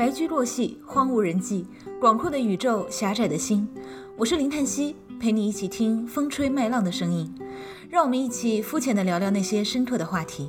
白驹过隙，荒无人迹，广阔的宇宙，狭窄的心。我是林叹息，陪你一起听风吹麦浪的声音。让我们一起肤浅的聊聊那些深刻的话题。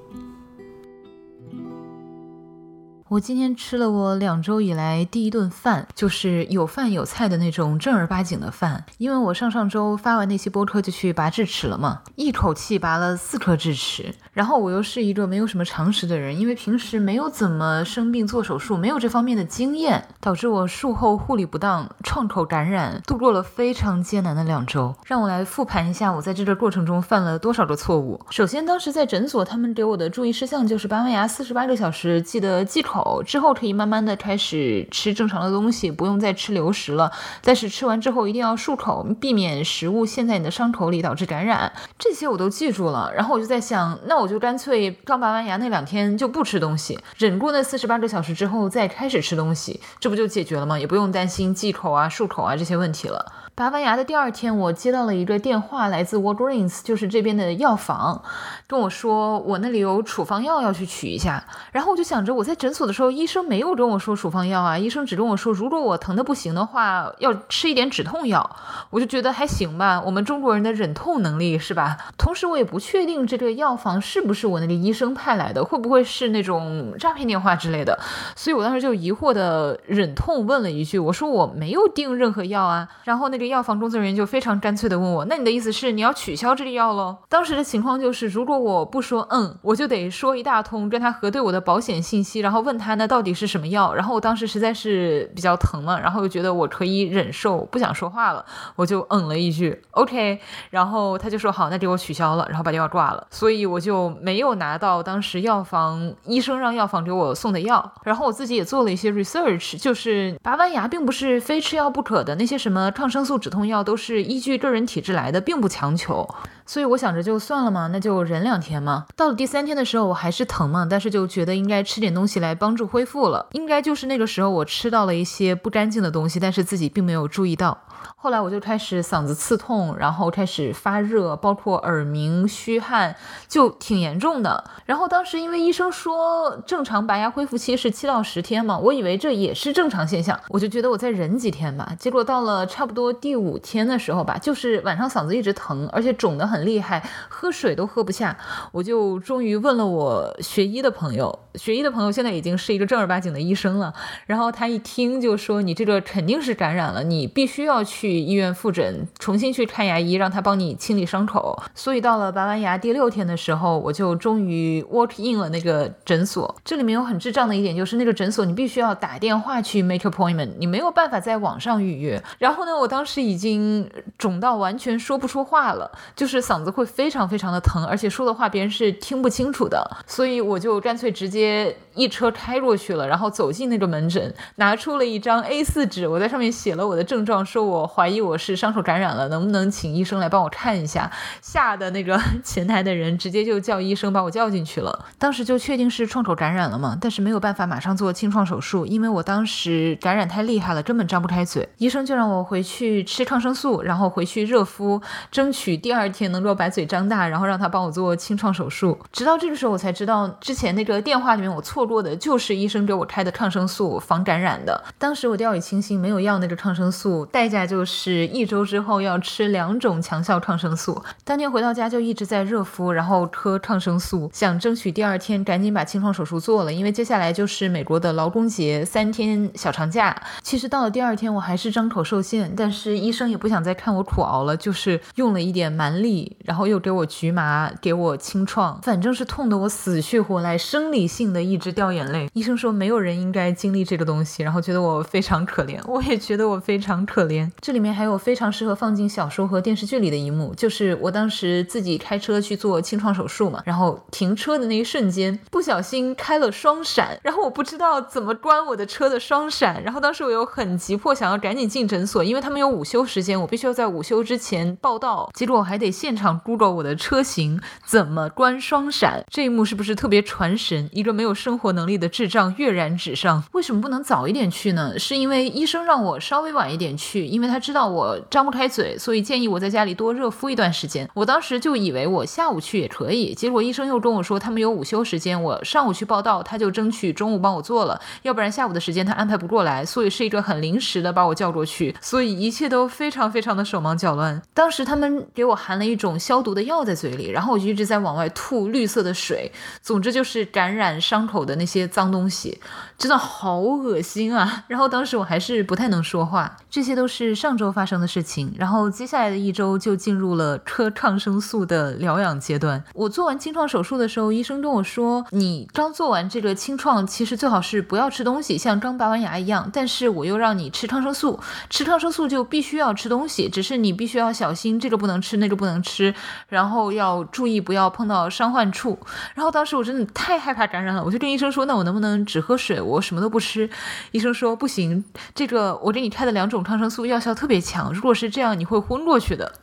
我今天吃了我两周以来第一顿饭，就是有饭有菜的那种正儿八经的饭。因为我上上周发完那期播客就去拔智齿了嘛，一口气拔了四颗智齿。然后我又是一个没有什么常识的人，因为平时没有怎么生病做手术，没有这方面的经验，导致我术后护理不当，创口感染，度过了非常艰难的两周。让我来复盘一下我在这个过程中犯了多少个错误。首先，当时在诊所，他们给我的注意事项就是拔完牙四十八个小时记得忌口。之后可以慢慢的开始吃正常的东西，不用再吃流食了。但是吃完之后一定要漱口，避免食物陷在你的伤口里导致感染。这些我都记住了。然后我就在想，那我就干脆刚拔完牙那两天就不吃东西，忍过那四十八个小时之后再开始吃东西，这不就解决了吗？也不用担心忌口啊、漱口啊这些问题了。拔完牙的第二天，我接到了一个电话，来自 Walgreens，就是这边的药房，跟我说我那里有处方药要去取一下。然后我就想着，我在诊所的时候，医生没有跟我说处方药啊，医生只跟我说，如果我疼的不行的话，要吃一点止痛药。我就觉得还行吧，我们中国人的忍痛能力是吧？同时我也不确定这个药房是不是我那个医生派来的，会不会是那种诈骗电话之类的。所以我当时就疑惑的忍痛问了一句，我说我没有订任何药啊。然后那。这个药房工作人员就非常干脆的问我：“那你的意思是你要取消这个药喽？”当时的情况就是，如果我不说嗯，我就得说一大通，跟他核对我的保险信息，然后问他那到底是什么药。然后我当时实在是比较疼嘛，然后又觉得我可以忍受，不想说话了，我就嗯了一句 OK。然后他就说好，那给我取消了，然后把电话挂了。所以我就没有拿到当时药房医生让药房给我送的药。然后我自己也做了一些 research，就是拔完牙并不是非吃药不可的，那些什么抗生素。止痛药都是依据个人体质来的，并不强求，所以我想着就算了嘛，那就忍两天嘛。到了第三天的时候，我还是疼嘛，但是就觉得应该吃点东西来帮助恢复了。应该就是那个时候，我吃到了一些不干净的东西，但是自己并没有注意到。后来我就开始嗓子刺痛，然后开始发热，包括耳鸣、虚汗，就挺严重的。然后当时因为医生说正常拔牙恢复期是七到十天嘛，我以为这也是正常现象，我就觉得我再忍几天吧。结果到了差不多第五天的时候吧，就是晚上嗓子一直疼，而且肿得很厉害，喝水都喝不下。我就终于问了我学医的朋友，学医的朋友现在已经是一个正儿八经的医生了。然后他一听就说：“你这个肯定是感染了，你必须要。”去医院复诊，重新去看牙医，让他帮你清理伤口。所以到了拔完牙第六天的时候，我就终于 walk in 了那个诊所。这里面有很智障的一点，就是那个诊所你必须要打电话去 make appointment，你没有办法在网上预约。然后呢，我当时已经肿到完全说不出话了，就是嗓子会非常非常的疼，而且说的话别人是听不清楚的。所以我就干脆直接一车开过去了，然后走进那个门诊，拿出了一张 A4 纸，我在上面写了我的症状，说我。我怀疑我是伤口感染了，能不能请医生来帮我看一下？吓得那个 前台的人直接就叫医生把我叫进去了。当时就确定是创口感染了嘛，但是没有办法马上做清创手术，因为我当时感染太厉害了，根本张不开嘴。医生就让我回去吃抗生素，然后回去热敷，争取第二天能够把嘴张大，然后让他帮我做清创手术。直到这个时候我才知道，之前那个电话里面我错过的就是医生给我开的抗生素防感染的。当时我掉以轻心，没有要那个抗生素，代价。就是一周之后要吃两种强效抗生素。当天回到家就一直在热敷，然后喝抗生素，想争取第二天赶紧把清创手术做了，因为接下来就是美国的劳工节三天小长假。其实到了第二天我还是张口受限，但是医生也不想再看我苦熬了，就是用了一点蛮力，然后又给我局麻，给我清创，反正是痛得我死去活来，生理性的一直掉眼泪。医生说没有人应该经历这个东西，然后觉得我非常可怜，我也觉得我非常可怜。这里面还有非常适合放进小说和电视剧里的一幕，就是我当时自己开车去做清创手术嘛，然后停车的那一瞬间，不小心开了双闪，然后我不知道怎么关我的车的双闪，然后当时我又很急迫，想要赶紧进诊所，因为他们有午休时间，我必须要在午休之前报到，结果我还得现现场 Google 我的车型怎么关双闪，这一幕是不是特别传神？一个没有生活能力的智障跃然纸上。为什么不能早一点去呢？是因为医生让我稍微晚一点去，因为他知道我张不开嘴，所以建议我在家里多热敷一段时间。我当时就以为我下午去也可以，结果医生又跟我说他们有午休时间，我上午去报道，他就争取中午帮我做了，要不然下午的时间他安排不过来，所以是一个很临时的把我叫过去，所以一切都非常非常的手忙脚乱。当时他们给我含了一种消毒的药在嘴里，然后我就一直在往外吐绿色的水，总之就是感染伤口的那些脏东西，真的好恶心啊！然后当时我还是不太能说话，这些都是上周发生的事情。然后接下来的一周就进入了吃抗生素的疗养阶段。我做完清创手术的时候，医生跟我说，你刚做完这个清创，其实最好是不要吃东西，像刚拔完牙一样。但是我又让你吃抗生素，吃抗生素就必须要吃东西，只是你必须要小心，这个不能吃，那个不能吃，然后要注意不要碰到伤患处。然后当时我真的太害怕感染了，我就跟医生说，那我能不能只喝水，我什么都不吃？医生说不行，这个我给你开的两种抗生素药效特别强，如果是这样，你会昏过去的。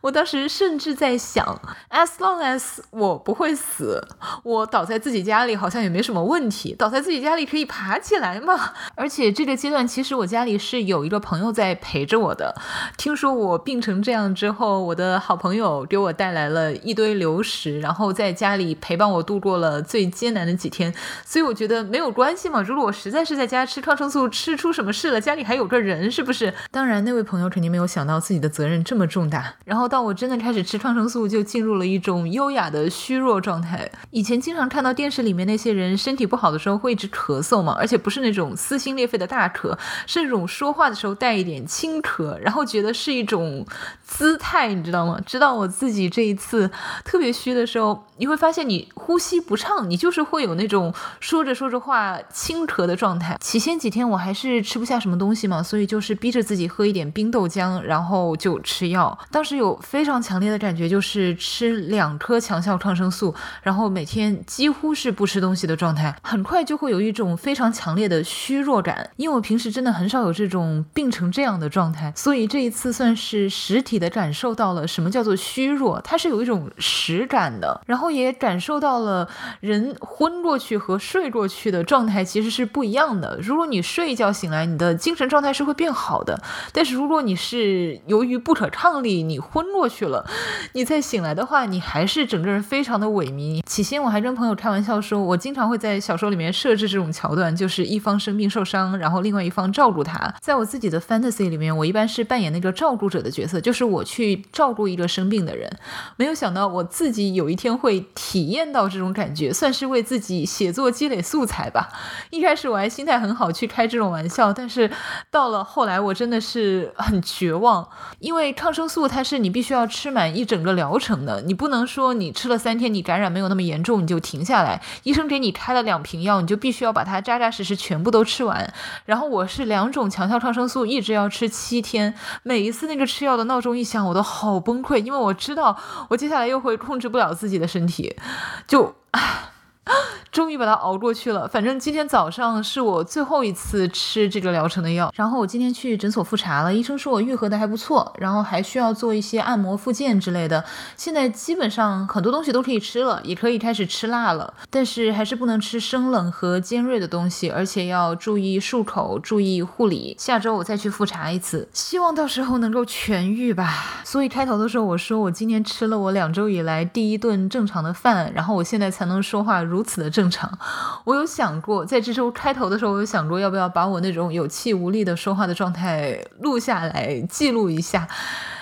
我当时甚至在想，as long as 我不会死，我倒在自己家里好像也没什么问题，倒在自己家里可以爬起来嘛。而且这个阶段其实我家里是有一个朋友在陪着我的。听说我病成这样之后，我的好朋友给我带来了一堆流食，然后在家里陪伴我度过了最艰难的几天。所以我觉得没有关系嘛。如果我实在是在家吃抗生素吃出什么事了，家里还有个人，是不是？当然，然那位朋友肯定没有想到自己的责任这么重大。然后到我真的开始吃抗生素，就进入了一种优雅的虚弱状态。以前经常看到电视里面那些人身体不好的时候会一直咳嗽嘛，而且不是那种撕心裂肺的大咳，是那种说话的时候带一点轻咳，然后觉得是一种姿态，你知道吗？直到我自己这一次特别虚的时候，你会发现你呼吸不畅，你就是会有那种说着说着话轻咳的状态。起先几天我还是吃不下什么东西嘛，所以就是逼着自己喝喝一点冰豆浆，然后就吃药。当时有非常强烈的感觉，就是吃两颗强效抗生素，然后每天几乎是不吃东西的状态，很快就会有一种非常强烈的虚弱感。因为我平时真的很少有这种病成这样的状态，所以这一次算是实体的感受到了什么叫做虚弱，它是有一种实感的，然后也感受到了人昏过去和睡过去的状态其实是不一样的。如果你睡一觉醒来，你的精神状态是会变好的，但是如果你是由于不可抗力你昏过去了，你再醒来的话，你还是整个人非常的萎靡。起先我还跟朋友开玩笑说，我经常会在小说里面设置这种桥段，就是一方生病受伤，然后另外一方照顾他。在我自己的 fantasy 里面，我一般是扮演那个照顾者的角色，就是我去照顾一个生病的人。没有想到我自己有一天会体验到这种感觉，算是为自己写作积累素材吧。一开始我还心态很好，去开这种玩笑，但是到了后来，我真的是是很绝望，因为抗生素它是你必须要吃满一整个疗程的，你不能说你吃了三天，你感染没有那么严重，你就停下来。医生给你开了两瓶药，你就必须要把它扎扎实实全部都吃完。然后我是两种强效抗生素，一直要吃七天。每一次那个吃药的闹钟一响，我都好崩溃，因为我知道我接下来又会控制不了自己的身体，就唉。终于把它熬过去了。反正今天早上是我最后一次吃这个疗程的药。然后我今天去诊所复查了，医生说我愈合的还不错，然后还需要做一些按摩、复健之类的。现在基本上很多东西都可以吃了，也可以开始吃辣了，但是还是不能吃生冷和尖锐的东西，而且要注意漱口，注意护理。下周我再去复查一次，希望到时候能够痊愈吧。所以开头的时候我说我今天吃了我两周以来第一顿正常的饭，然后我现在才能说话如此的正。正常，我有想过，在这周开头的时候，我有想过要不要把我那种有气无力的说话的状态录下来记录一下，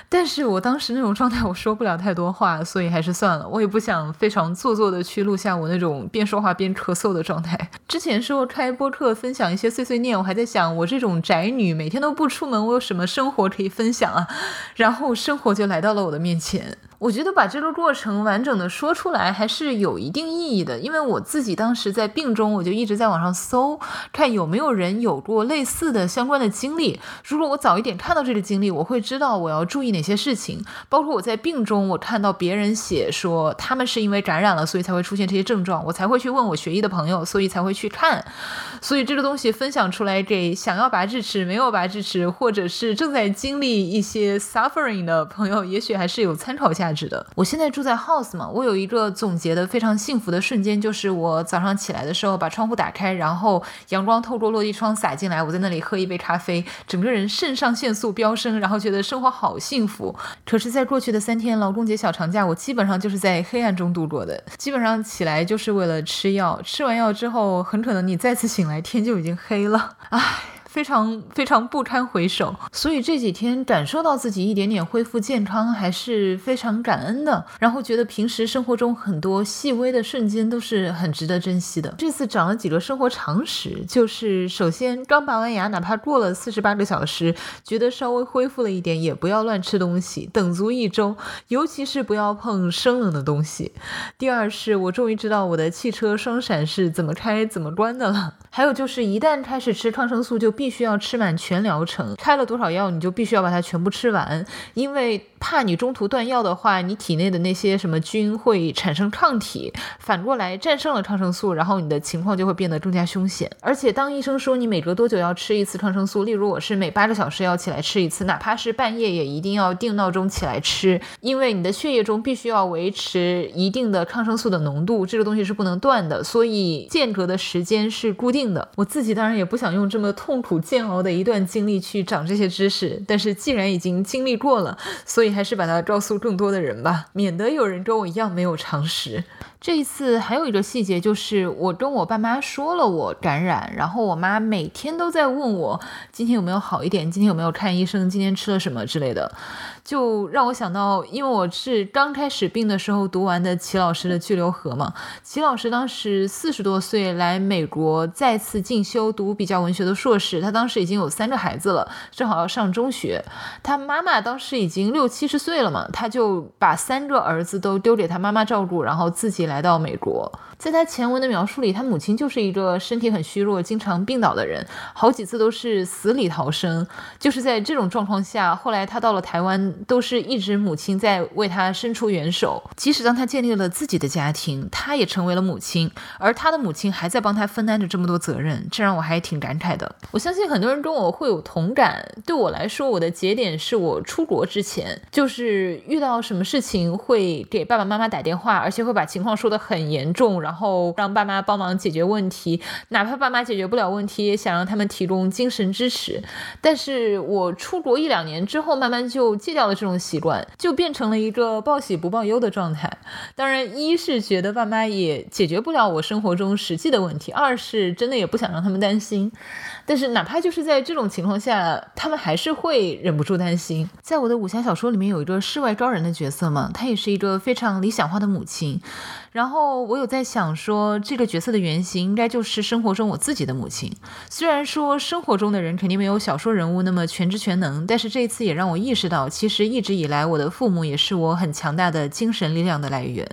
但是我当时那种状态，我说不了太多话，所以还是算了。我也不想非常做作的去录下我那种边说话边咳嗽的状态。之前说开播客分享一些碎碎念，我还在想，我这种宅女每天都不出门，我有什么生活可以分享啊？然后生活就来到了我的面前。我觉得把这个过程完整的说出来还是有一定意义的，因为我自己当时在病中，我就一直在网上搜，看有没有人有过类似的相关的经历。如果我早一点看到这个经历，我会知道我要注意哪些事情。包括我在病中，我看到别人写说他们是因为感染了，所以才会出现这些症状，我才会去问我学医的朋友，所以才会去去看。所以这个东西分享出来给想要拔智齿、没有拔智齿，或者是正在经历一些 suffering 的朋友，也许还是有参考价。价值的。我现在住在 house 嘛，我有一个总结的非常幸福的瞬间，就是我早上起来的时候把窗户打开，然后阳光透过落地窗洒进来，我在那里喝一杯咖啡，整个人肾上腺素飙升，然后觉得生活好幸福。可是，在过去的三天劳动节小长假，我基本上就是在黑暗中度过的，基本上起来就是为了吃药，吃完药之后，很可能你再次醒来，天就已经黑了，唉。非常非常不堪回首，所以这几天感受到自己一点点恢复健康，还是非常感恩的。然后觉得平时生活中很多细微的瞬间都是很值得珍惜的。这次长了几个生活常识，就是首先刚拔完牙，哪怕过了四十八个小时，觉得稍微恢复了一点，也不要乱吃东西，等足一周，尤其是不要碰生冷的东西。第二是我终于知道我的汽车双闪是怎么开怎么关的了。还有就是一旦开始吃抗生素就。必须要吃满全疗程，开了多少药你就必须要把它全部吃完，因为怕你中途断药的话，你体内的那些什么菌会产生抗体，反过来战胜了抗生素，然后你的情况就会变得更加凶险。而且当医生说你每隔多久要吃一次抗生素，例如我是每八个小时要起来吃一次，哪怕是半夜也一定要定闹钟起来吃，因为你的血液中必须要维持一定的抗生素的浓度，这个东西是不能断的，所以间隔的时间是固定的。我自己当然也不想用这么痛苦。苦煎熬的一段经历去长这些知识，但是既然已经经历过了，所以还是把它告诉更多的人吧，免得有人跟我一样没有常识。这一次还有一个细节，就是我跟我爸妈说了我感染，然后我妈每天都在问我今天有没有好一点，今天有没有看医生，今天吃了什么之类的，就让我想到，因为我是刚开始病的时候读完的齐老师的《巨流河》嘛，齐老师当时四十多岁来美国再次进修读比较文学的硕士，他当时已经有三个孩子了，正好要上中学，他妈妈当时已经六七十岁了嘛，他就把三个儿子都丢给他妈妈照顾，然后自己。来到美国，在他前文的描述里，他母亲就是一个身体很虚弱、经常病倒的人，好几次都是死里逃生。就是在这种状况下，后来他到了台湾，都是一直母亲在为他伸出援手。即使当他建立了自己的家庭，他也成为了母亲，而他的母亲还在帮他分担着这么多责任，这让我还挺感慨的。我相信很多人跟我会有同感。对我来说，我的节点是我出国之前，就是遇到什么事情会给爸爸妈妈打电话，而且会把情况。说得很严重，然后让爸妈帮忙解决问题，哪怕爸妈解决不了问题，也想让他们提供精神支持。但是我出国一两年之后，慢慢就戒掉了这种习惯，就变成了一个报喜不报忧的状态。当然，一是觉得爸妈也解决不了我生活中实际的问题，二是真的也不想让他们担心。但是哪怕就是在这种情况下，他们还是会忍不住担心。在我的武侠小说里面，有一个世外高人的角色嘛，她也是一个非常理想化的母亲。然后我有在想说，这个角色的原型应该就是生活中我自己的母亲。虽然说生活中的人肯定没有小说人物那么全知全能，但是这一次也让我意识到，其实一直以来我的父母也是我很强大的精神力量的来源。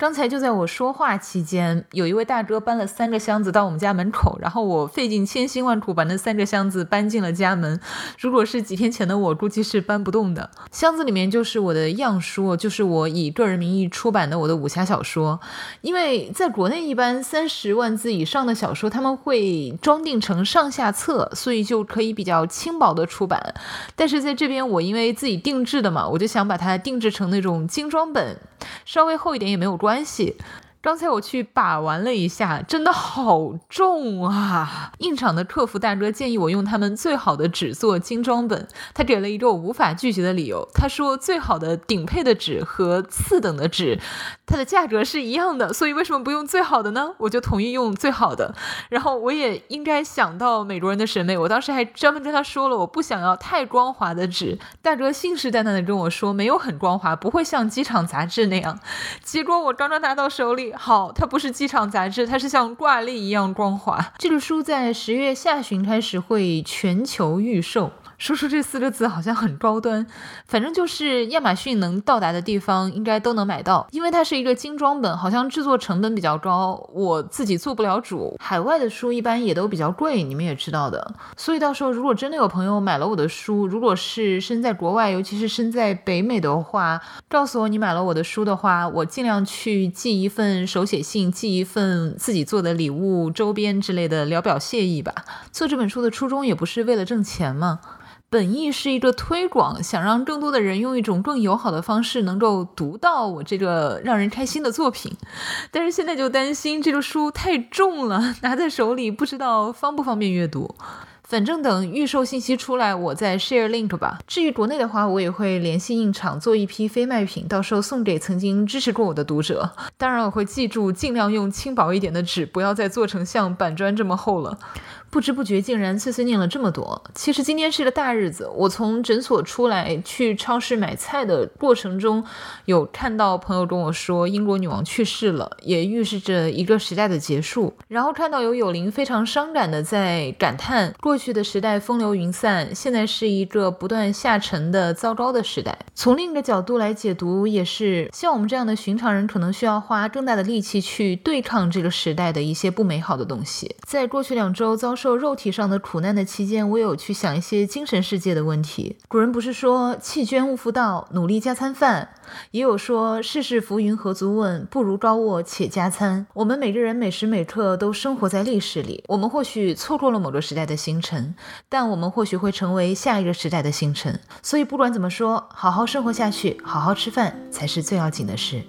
刚才就在我说话期间，有一位大哥搬了三个箱子到我们家门口，然后我费尽千辛万苦把那三个箱子搬进了家门。如果是几天前的我，估计是搬不动的。箱子里面就是我的样书，就是我以个人名义出版的我的武侠小说。因为在国内，一般三十万字以上的小说他们会装订成上下册，所以就可以比较轻薄的出版。但是在这边，我因为自己定制的嘛，我就想把它定制成那种精装本，稍微厚一点也没有关。系。刚才我去把玩了一下，真的好重啊！印厂的客服大哥建议我用他们最好的纸做精装本，他给了一个我无法拒绝的理由。他说最好的顶配的纸和次等的纸，它的价格是一样的，所以为什么不用最好的呢？我就同意用最好的。然后我也应该想到美国人的审美，我当时还专门跟他说了，我不想要太光滑的纸。大哥信誓旦旦的跟我说，没有很光滑，不会像机场杂志那样。结果我刚刚拿到手里。好，它不是机场杂志，它是像挂历一样光滑。这个书在十月下旬开始会全球预售。说出这四个字好像很高端，反正就是亚马逊能到达的地方应该都能买到，因为它是一个精装本，好像制作成本比较高，我自己做不了主。海外的书一般也都比较贵，你们也知道的。所以到时候如果真的有朋友买了我的书，如果是身在国外，尤其是身在北美的话，告诉我你买了我的书的话，我尽量去寄一份手写信，寄一份自己做的礼物、周边之类的，聊表谢意吧。做这本书的初衷也不是为了挣钱嘛。本意是一个推广，想让更多的人用一种更友好的方式能够读到我这个让人开心的作品。但是现在就担心这个书太重了，拿在手里不知道方不方便阅读。反正等预售信息出来，我再 share link 吧。至于国内的话，我也会联系印厂做一批非卖品，到时候送给曾经支持过我的读者。当然，我会记住尽量用轻薄一点的纸，不要再做成像板砖这么厚了。不知不觉竟然碎碎念了这么多。其实今天是个大日子，我从诊所出来去超市买菜的过程中，有看到朋友跟我说英国女王去世了，也预示着一个时代的结束。然后看到有友邻非常伤感的在感叹过去的时代风流云散，现在是一个不断下沉的糟糕的时代。从另一个角度来解读，也是像我们这样的寻常人，可能需要花更大的力气去对抗这个时代的一些不美好的东西。在过去两周遭。受肉体上的苦难的期间，我有去想一些精神世界的问题。古人不是说弃捐勿复道，努力加餐饭，也有说世事浮云何足问，不如高卧且加餐。我们每个人每时每刻都生活在历史里，我们或许错过了某个时代的星辰，但我们或许会成为下一个时代的星辰。所以不管怎么说，好好生活下去，好好吃饭才是最要紧的事。